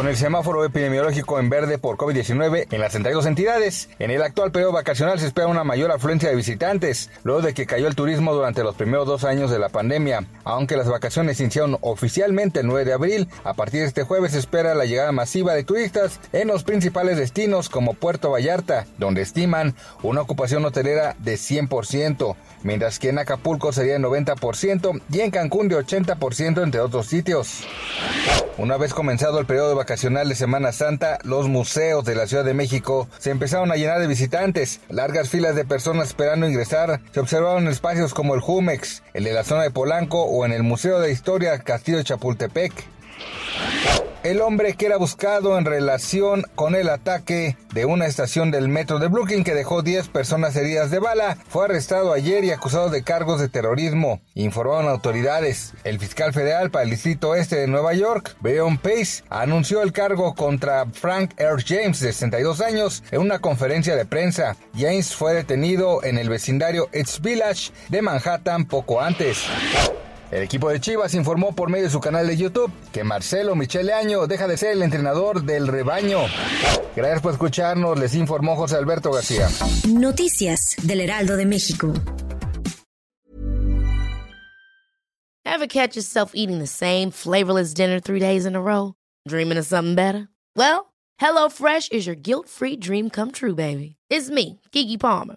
Con el semáforo epidemiológico en verde por COVID-19 en las 32 entidades, en el actual periodo vacacional se espera una mayor afluencia de visitantes, luego de que cayó el turismo durante los primeros dos años de la pandemia. Aunque las vacaciones iniciaron oficialmente el 9 de abril, a partir de este jueves se espera la llegada masiva de turistas en los principales destinos como Puerto Vallarta, donde estiman una ocupación hotelera de 100%, mientras que en Acapulco sería de 90% y en Cancún de 80% entre otros sitios. Una vez comenzado el periodo de Semana Santa, los museos de la Ciudad de México se empezaron a llenar de visitantes. Largas filas de personas esperando ingresar se observaron en espacios como el Jumex, el de la zona de Polanco o en el Museo de Historia Castillo Chapultepec. El hombre que era buscado en relación con el ataque de una estación del metro de Brooklyn que dejó 10 personas heridas de bala fue arrestado ayer y acusado de cargos de terrorismo, informaron autoridades. El fiscal federal para el distrito este de Nueva York, Breon Pace, anunció el cargo contra Frank R. James, de 62 años, en una conferencia de prensa. James fue detenido en el vecindario East Village de Manhattan poco antes. El equipo de Chivas informó por medio de su canal de YouTube que Marcelo Michele Año deja de ser el entrenador del rebaño. Gracias por escucharnos, les informó José Alberto García. Noticias del Heraldo de México. Ever catch yourself eating the same flavorless dinner three days in a row? Dreaming of something better? Well, HelloFresh is your guilt-free dream come true, baby. It's me, Kiki Palmer.